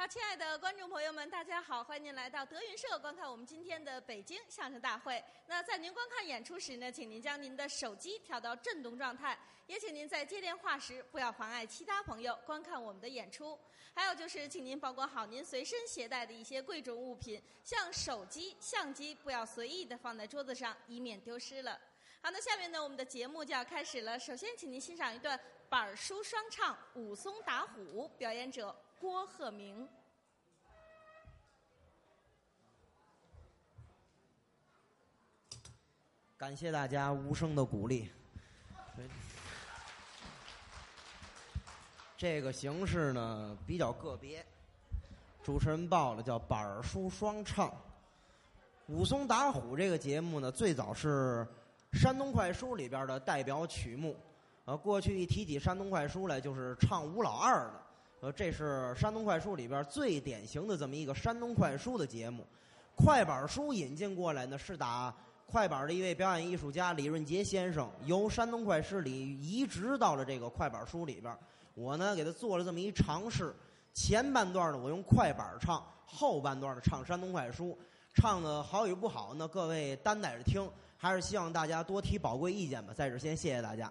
好，亲爱的观众朋友们，大家好，欢迎您来到德云社观看我们今天的北京相声大会。那在您观看演出时呢，请您将您的手机调到震动状态，也请您在接电话时不要妨碍其他朋友观看我们的演出。还有就是，请您保管好您随身携带的一些贵重物品，像手机、相机，不要随意的放在桌子上，以免丢失了。好，那下面呢，我们的节目就要开始了。首先，请您欣赏一段板书双唱《武松打虎》，表演者郭鹤鸣。感谢大家无声的鼓励。这个形式呢比较个别，主持人报了叫板书双唱。武松打虎这个节目呢，最早是山东快书里边的代表曲目。呃，过去一提起山东快书来，就是唱吴老二的。呃，这是山东快书里边最典型的这么一个山东快书的节目。快板书引进过来呢，是打快板的一位表演艺术家李润杰先生，由山东快诗里移植到了这个快板书里边。我呢，给他做了这么一尝试。前半段呢，我用快板唱；后半段呢，唱山东快书。唱的好与不好呢，各位担待着听。还是希望大家多提宝贵意见吧。在这先谢谢大家。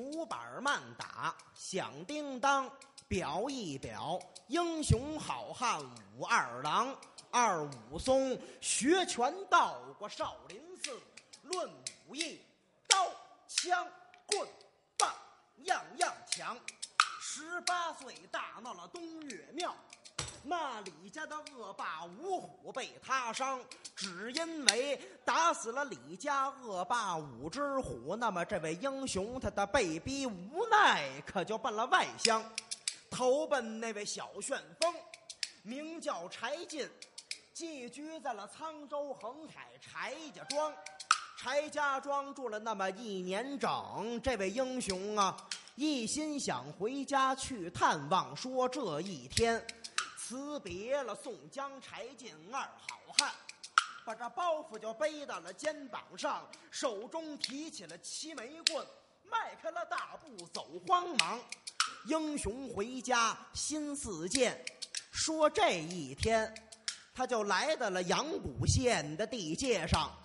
竹板慢打响叮当，表一表英雄好汉武二郎。二武松学拳道过少林寺，论武艺，刀枪棍棒样样强。十八岁大闹了东岳庙，那李家的恶霸五虎被他伤，只因为打死了李家恶霸五只虎。那么这位英雄他的被逼无奈，可就奔了外乡，投奔那位小旋风，名叫柴进，寄居在了沧州横海柴家庄。柴家庄住了那么一年整，这位英雄啊。一心想回家去探望，说这一天辞别了宋江、柴进二好汉，把这包袱就背到了肩膀上，手中提起了七枚棍，迈开了大步走慌忙。英雄回家心似箭，说这一天他就来到了阳谷县的地界上。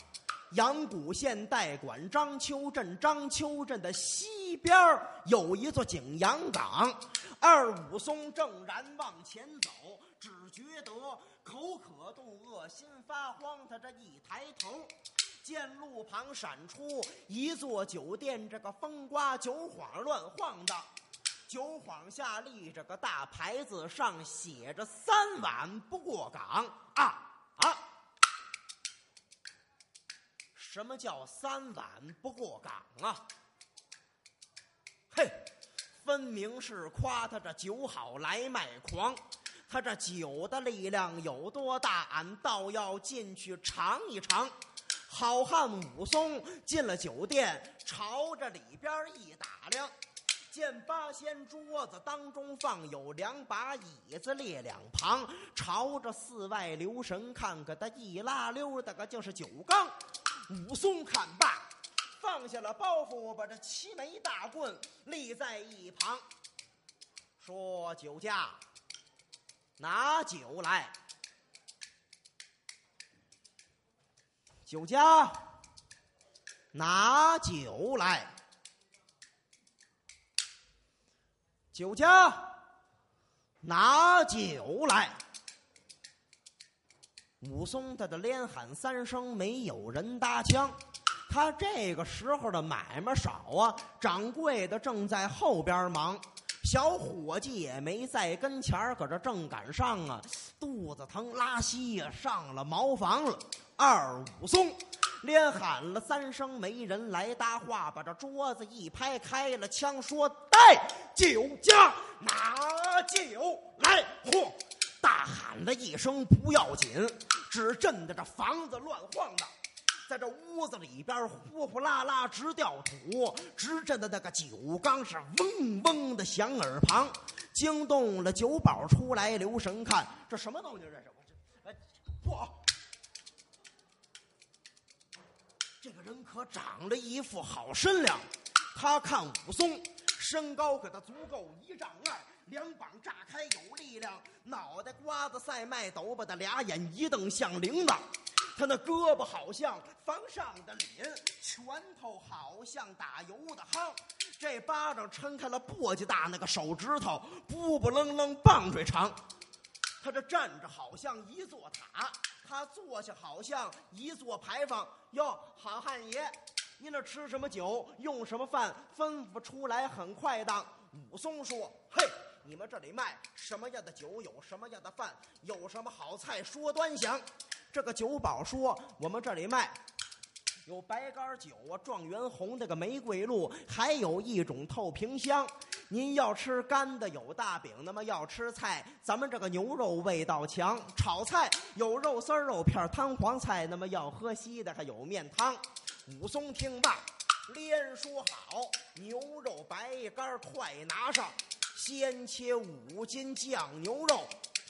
阳谷县代管章丘镇，章丘镇的西边有一座景阳岗。二武松正然往前走，只觉得口渴肚饿，心发慌。他这一抬头，见路旁闪出一座酒店，这个风刮酒晃乱晃的，酒晃下立着个大牌子，上写着“三碗不过岗”啊啊！什么叫三碗不过岗啊？分明是夸他这酒好来卖狂。他这酒的力量有多大，俺倒要进去尝一尝。好汉武松进了酒店，朝着里边一打量，见八仙桌子当中放有两把椅子列两旁，朝着寺外留神看，看他一拉溜的个就是酒缸。武松看罢，放下了包袱，把这七枚大棍立在一旁，说：“酒家，拿酒来。”酒家，拿酒来。酒家，拿酒来。武松他的连喊三声，没有人搭腔。他这个时候的买卖少啊，掌柜的正在后边忙。小伙计也没在跟前儿，搁这正赶上啊，肚子疼拉稀呀，上了茅房了。二武松连喊了三声，没人来搭话，把这桌子一拍，开了枪说：“带酒家，拿酒来！”嚯！大喊了一声不要紧，只震得这房子乱晃荡。在这屋子里边呼呼啦啦直掉土，直震的那个酒缸是嗡嗡的响耳旁，惊动了酒保出来留神看，这什么动静？这是我这哎，嚯！这个人可长了一副好身量，他看武松身高可他足够一丈二，两膀炸开有力量，脑袋瓜子赛麦斗把的俩眼一瞪像铃铛。他那胳膊好像房上的鳞，拳头好像打油的夯，这巴掌撑开了簸箕大，那个手指头不不楞楞棒槌长。他这站着好像一座塔，他坐下好像一座牌坊。哟，好汉爷，您这吃什么酒，用什么饭，吩咐出来很快当。武松说：“嘿。”你们这里卖什么样的酒？有什么样的饭？有什么好菜？说端详。这个酒保说：“我们这里卖有白干酒啊，状元红那个玫瑰露，还有一种透瓶香。您要吃干的有大饼，那么要吃菜，咱们这个牛肉味道强。炒菜有肉丝肉片汤黄菜，那么要喝稀的还有面汤。”武松听罢，连说好：“牛肉白干快拿上！”先切五斤酱牛肉，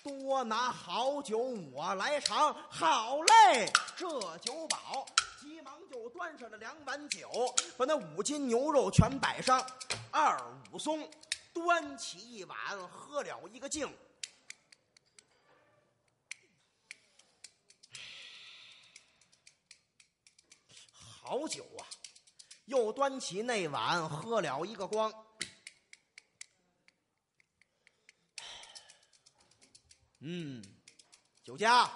多拿好酒我来尝。好嘞，这酒保急忙就端上了两碗酒，把那五斤牛肉全摆上。二武松端起一碗，喝了一个净。好酒啊！又端起那碗，喝了一个光。嗯，酒家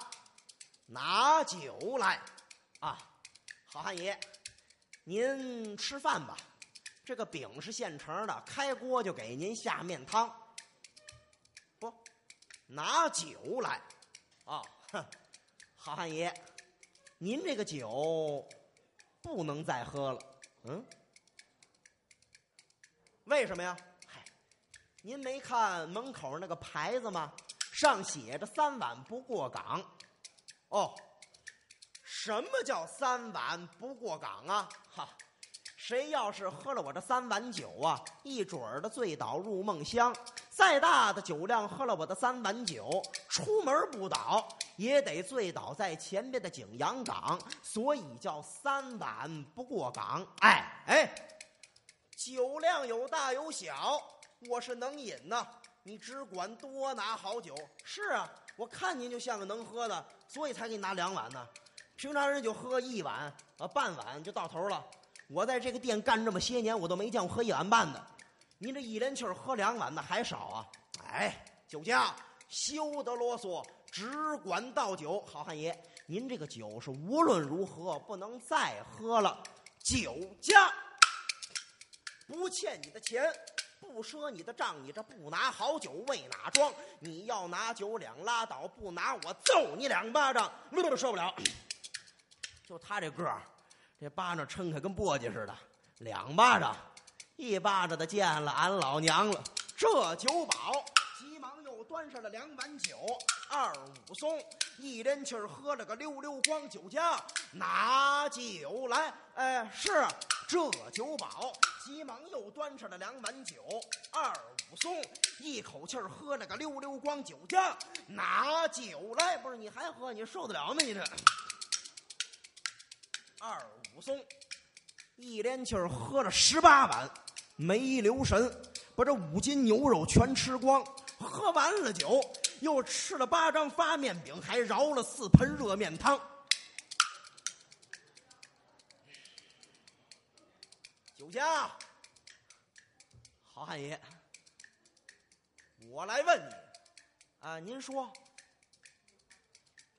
拿酒来啊！好汉爷，您吃饭吧。这个饼是现成的，开锅就给您下面汤。不，拿酒来啊！哼，好汉爷，您这个酒不能再喝了。嗯，为什么呀？嗨，您没看门口那个牌子吗？上写着“三碗不过岗”，哦，什么叫三碗不过岗啊？哈，谁要是喝了我这三碗酒啊，一准儿的醉倒入梦乡；再大的酒量，喝了我的三碗酒，出门不倒也得醉倒在前边的景阳岗。所以叫三碗不过岗。哎哎，酒量有大有小，我是能饮呐。你只管多拿好酒。是啊，我看您就像个能喝的，所以才给你拿两碗呢。平常人就喝一碗啊，半碗就到头了。我在这个店干这么些年，我都没见过喝一碗半的。您这一连气儿喝两碗的还少啊？哎，酒家休得啰嗦，只管倒酒。好汉爷，您这个酒是无论如何不能再喝了。酒家不欠你的钱。不赊你的账，你这不拿好酒为哪桩？你要拿酒两拉倒，不拿我揍你两巴掌！都受不了。就他这个儿，这巴掌撑开跟簸箕似的，两巴掌，一巴掌的见了俺老娘了。这酒保急忙又端上了两碗酒，二武松一连气儿喝了个溜溜光。酒家拿酒来，哎，是这酒保。急忙又端上了两碗酒，二武松一口气喝了个溜溜光。酒家拿酒来，不是你还喝？你受得了吗？你这二武松一连气喝了十八碗，没留神把这五斤牛肉全吃光。喝完了酒，又吃了八张发面饼，还饶了四盆热面汤。酒家，好汉爷，我来问你，啊，您说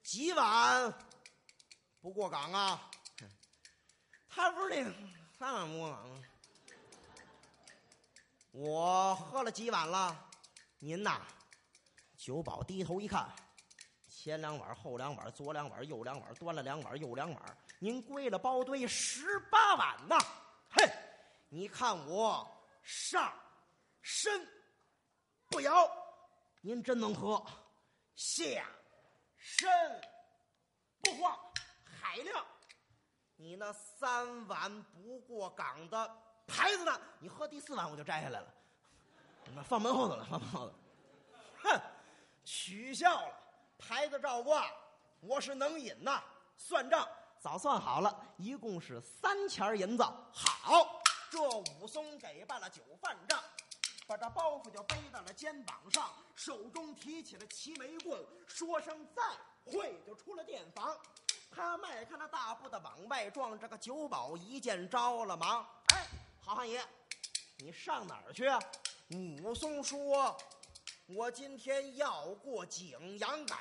几碗不过岗啊？他不是那三碗不过岗吗？我喝了几碗了，您呐，酒保低头一看，前两碗、后两碗、左两碗、右两碗，端了两碗，右两碗，您归了包堆十八碗呐！嘿，你看我上身不摇，您真能喝；下身不晃，海量。你那三碗不过岗的牌子呢？你喝第四碗我就摘下来了，放门后头了，放门后头。哼，取笑了，牌子照挂，我是能饮呐。算账早算好了，一共是三钱银子。好，这武松给办了酒饭账，把这包袱就背到了肩膀上，手中提起了齐眉棍，说声再会，就出了店房。他迈开了大步的往外撞，这个酒保一见着了忙。哎，好汉爷，你上哪儿去啊？武松说：“我今天要过景阳冈，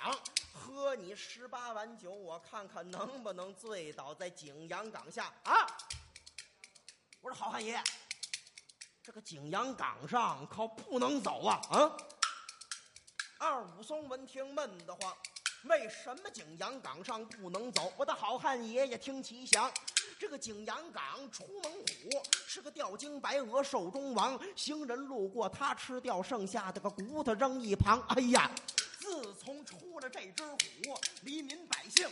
喝你十八碗酒，我看看能不能醉倒在景阳冈下啊！”我说：“好汉爷，这个景阳冈上可不能走啊！”啊！二武松闻听闷得慌。为什么景阳冈上不能走？我的好汉爷爷听其详，这个景阳冈出猛虎是个吊睛白额兽中王，行人路过他吃掉剩下的个骨头扔一旁。哎呀，自从出了这只虎，黎民百姓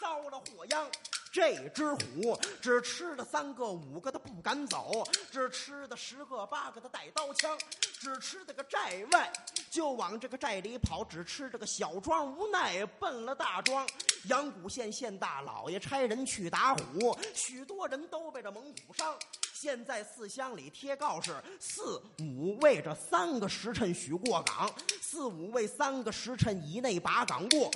遭了祸殃。这只虎只吃了三个五个的不敢走，只吃的十个八个的带刀枪，只吃的个寨外就往这个寨里跑，只吃这个小庄无奈奔了大庄。阳谷县县大老爷差人去打虎，许多人都被这猛虎伤。现在四乡里贴告示，四五为这三个时辰许过岗，四五为三个时辰以内把岗过。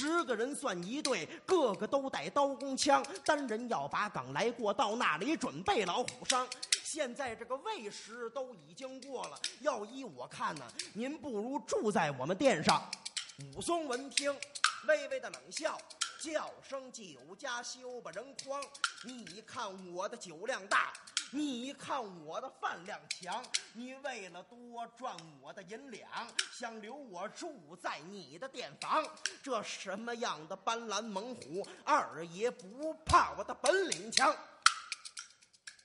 十个人算一队，个个都带刀弓枪，单人要把岗来过，到那里准备老虎伤。现在这个未时都已经过了，要依我看呢，您不如住在我们店上。武松闻听，微微的冷笑。叫声酒家休把人慌，你看我的酒量大，你看我的饭量强，你为了多赚我的银两，想留我住在你的店房，这什么样的斑斓猛虎，二爷不怕我的本领强？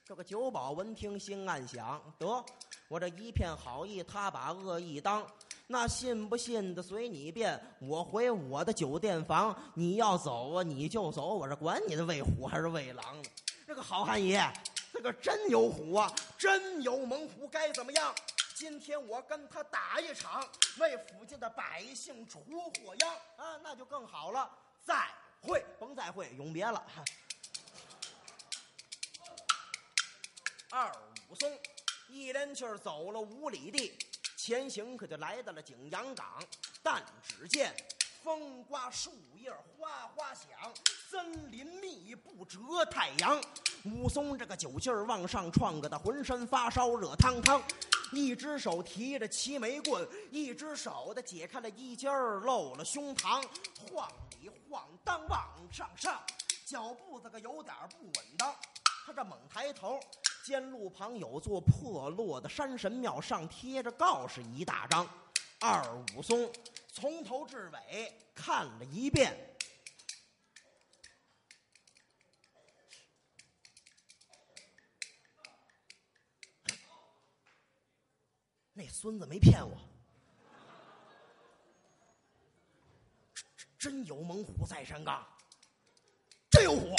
这个酒保闻听，心暗想：得，我这一片好意，他把恶意当。那信不信的随你便，我回我的酒店房。你要走啊，你就走，我这管你的喂虎还是喂狼呢？这个好汉爷，这个真有虎啊，真有猛虎，该怎么样？今天我跟他打一场，为附近的百姓除祸殃啊，那就更好了。再会，甭再会，永别了。二武松一连气儿走了五里地。前行可就来到了景阳冈，但只见风刮树叶哗哗响，森林密布遮太阳。武松这个酒劲儿往上撞，个他浑身发烧热腾腾，一只手提着齐眉棍，一只手的解开了衣襟儿露了胸膛，晃里晃荡往上上，脚步子个有点不稳当。他这猛抬头。见路旁有座破落的山神庙，上贴着告示一大张。二武松从头至尾看了一遍，那孙子没骗我，真有猛虎在山岗，真有虎。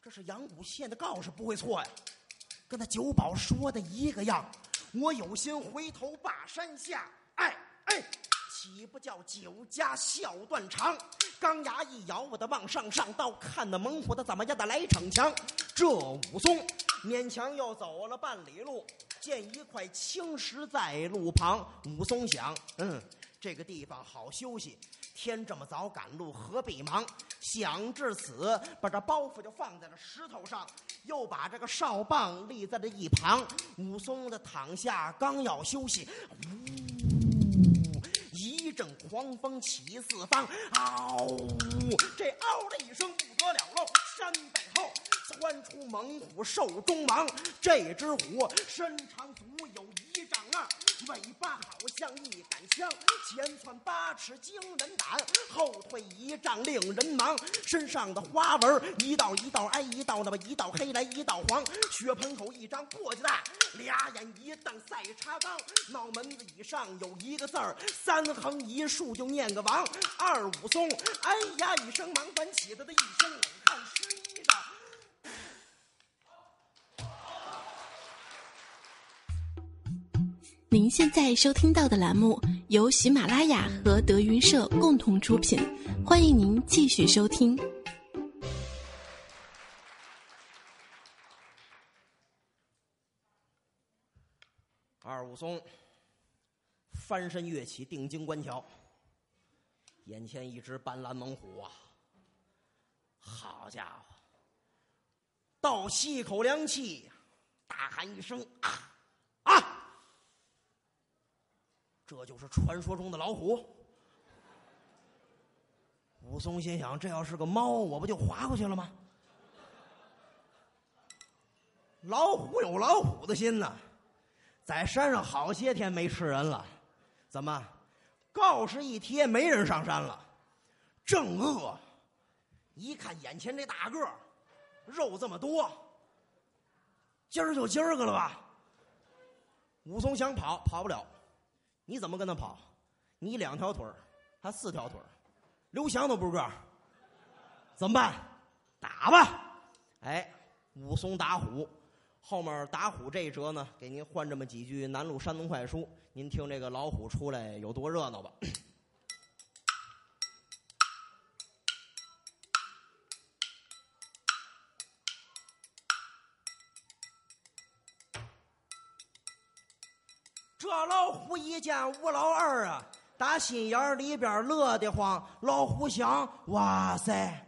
这是阳谷县的告示，不会错呀，跟那酒保说的一个样。我有心回头把山下，哎哎，岂不叫酒家笑断肠？钢牙一咬，我的往上上刀，看那猛虎的怎么样的来逞强。这武松勉强又走了半里路，见一块青石在路旁。武松想，嗯，这个地方好休息。天这么早赶路，何必忙？想至此，把这包袱就放在了石头上，又把这个哨棒立在了一旁。武松的躺下，刚要休息，呜，一阵狂风起四方，嗷！这嗷的一声不得了喽！山背后，窜出猛虎兽中王。这只虎身长足有一丈二，尾巴好像一杆枪，前窜八尺惊人胆，后退一丈令人忙。身上的花纹一道一道挨一道，那么一道黑来一道黄，血盆口一张簸箕大，俩眼一瞪赛茶缸，脑门子以上有一个字儿，三横一竖就念个王。二武松，哎呀一声忙翻起他的一身冷汗湿您现在收听到的栏目由喜马拉雅和德云社共同出品，欢迎您继续收听。二武松翻身跃起定睛观瞧，眼前一只斑斓猛虎啊！好家伙，倒吸一口凉气，大喊一声啊！这就是传说中的老虎。武松心想：这要是个猫，我不就划过去了吗？老虎有老虎的心呐。在山上好些天没吃人了，怎么？告示一贴，没人上山了，正饿。一看眼前这大个儿，肉这么多，今儿就今儿个了吧？武松想跑，跑不了。你怎么跟他跑？你两条腿，他四条腿，刘翔都不是个。怎么办？打吧！哎，武松打虎。后面打虎这一折呢，给您换这么几句南路山东快书，您听这个老虎出来有多热闹吧。老虎一见吴老二啊，打心眼里边乐得慌。老虎想：哇塞！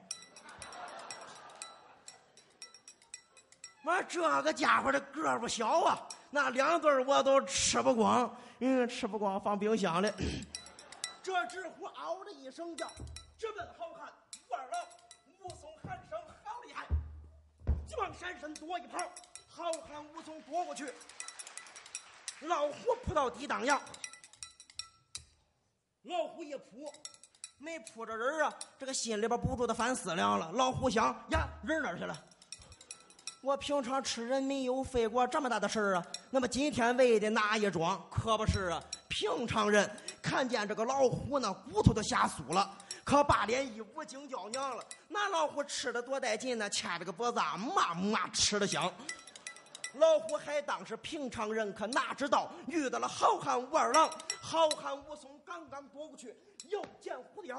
我这个家伙的个不小啊，那两对我都吃不光，嗯，吃不光放冰箱里。这只虎嗷的一声叫，直奔好汉武二郎。武松喊声好厉害，急忙闪身躲一旁。好汉武松躲过去，老虎扑到地当阳。老虎一扑，没扑着人啊，这个心里边不住的犯思量了。老虎想呀，人哪去了？我平常吃人没有费过这么大的事儿啊，那么今天为的哪一桩？可不是啊！平常人看见这个老虎呢，骨头都吓酥了，可把脸一捂，惊叫娘了。那老虎吃的多带劲呢，牵着个脖子啊，嘛嘛吃的香。老虎还当是平常人，可哪知道遇到了好汉武二郎。好汉武松刚刚躲过去，又见虎雕，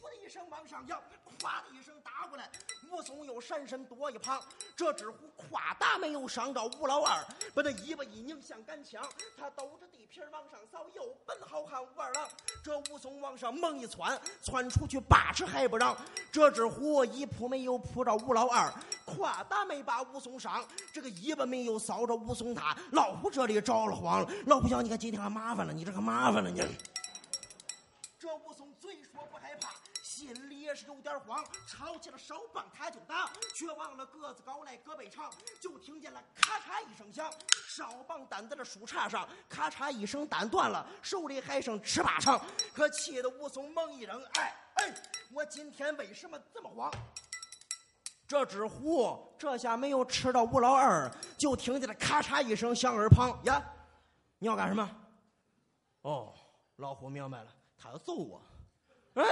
呼的一声往上扬，咵的一声打过来。武松又闪身躲一旁，这只虎夸大没有伤着武老二，把那尾巴一拧像杆枪，他兜着地皮往上扫，又奔好汉武二郎。这武松往上猛一窜，窜出去八尺还不让。这只虎一扑没有扑着武老二，夸大没把武松伤，这个尾巴没有扫着武松他。老虎这里着了慌了，老虎想：你看今天可麻烦了，你这可麻烦了你。这武松嘴说不害怕。心里也是有点慌，抄起了手棒他就打，却忘了个子高来胳膊长，就听见了咔嚓一声响，哨棒担在了树杈上，咔嚓一声担断了，手里还剩尺把长，可气得武松猛一扔，哎哎，我今天为什么这么慌？这只虎这下没有吃到吴老二，就听见了咔嚓一声响耳旁呀，你要干什么？哦，老虎明白了，他要揍我，哎。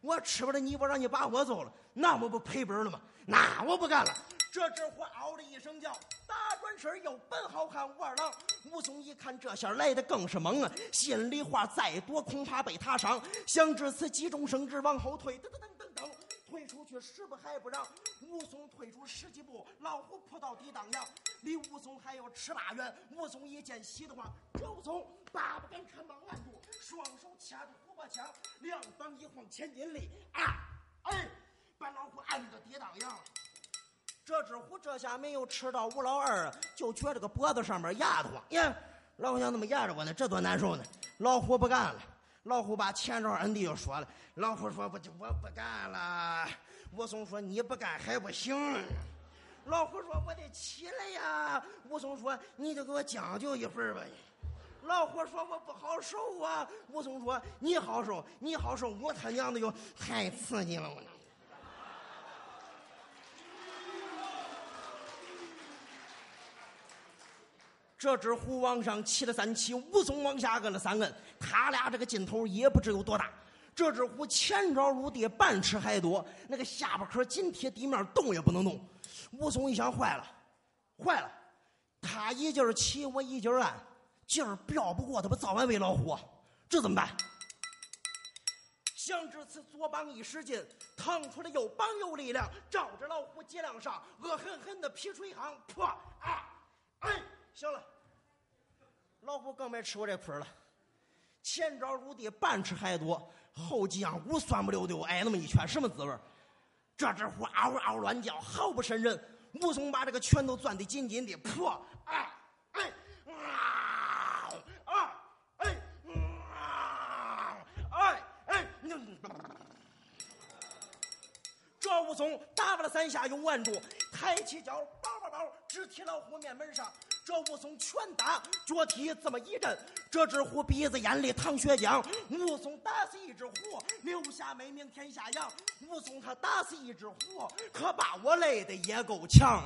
我吃不了你，我让你把我揍了，那我不赔本了吗？那我不干了。这只虎嗷的一声叫，打转身又奔好汉武二郎。武松一看这下来的更是猛啊，心里话再多恐怕被他伤。想至此，急中生智，往后退，噔噔噔退出去十步还不让。武松退出十几步，老虎扑到地当阳，离武松还有尺八远。武松一见喜的慌，这武松拔不敢看忙按住，双手掐住虎把枪，两膀一晃千斤力，啊，哎，把老虎按到地当阳。这只虎这下没有吃到吴老二，就觉着个脖子上面压得慌呀！老虎想怎么压着我呢？这多难受呢！老虎不干了，老虎把前爪摁地又说了。老虎说：“不，我不干了。”武松说：“你不干还不行。”老虎说：“我得起来呀。”武松说：“你就给我将就一会儿吧。”老虎说：“我不好受啊。”武松说：“你好受，你好受，我他娘的又，太刺激了我。”这只虎往上骑了三骑，武松往下摁了三摁，他俩这个劲头也不知有多大。这只虎前爪入地半尺还多，那个下巴壳紧贴地面，动也不能动。武松一想，坏了，坏了，他一劲儿骑，我一劲儿按，劲儿飙不过他，不早晚喂老虎，这怎么办？想至此，左膀一使劲，腾出了右膀有力量，照着老虎脊梁上，恶狠狠的劈出一行，破！啊！哎，行了，老虎更没吃过这亏了。前爪入地半尺还多，后脊梁骨酸不溜丢，挨那么一拳，什么滋味这只虎嗷嗷乱叫，毫不渗人。武松把这个拳头攥得紧紧的，破！哎哎啊啊哎啊哎哎！这武松打了三下，又按住，抬起脚，包包包，直踢老虎面门上。这武松拳打脚踢，这么一阵，这只虎鼻子眼里淌血浆。武松打死一只虎，留下美名天下扬。武松他打死一只虎，可把我累得也够呛。